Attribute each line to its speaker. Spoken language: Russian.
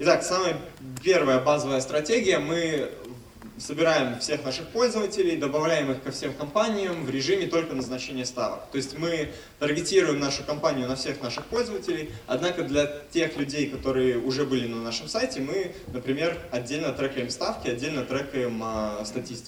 Speaker 1: Итак, самая первая базовая стратегия. Мы собираем всех наших пользователей, добавляем их ко всем компаниям в режиме только назначения ставок. То есть мы таргетируем нашу компанию на всех наших пользователей, однако для тех людей, которые уже были на нашем сайте, мы, например, отдельно трекаем ставки, отдельно трекаем э, статистику.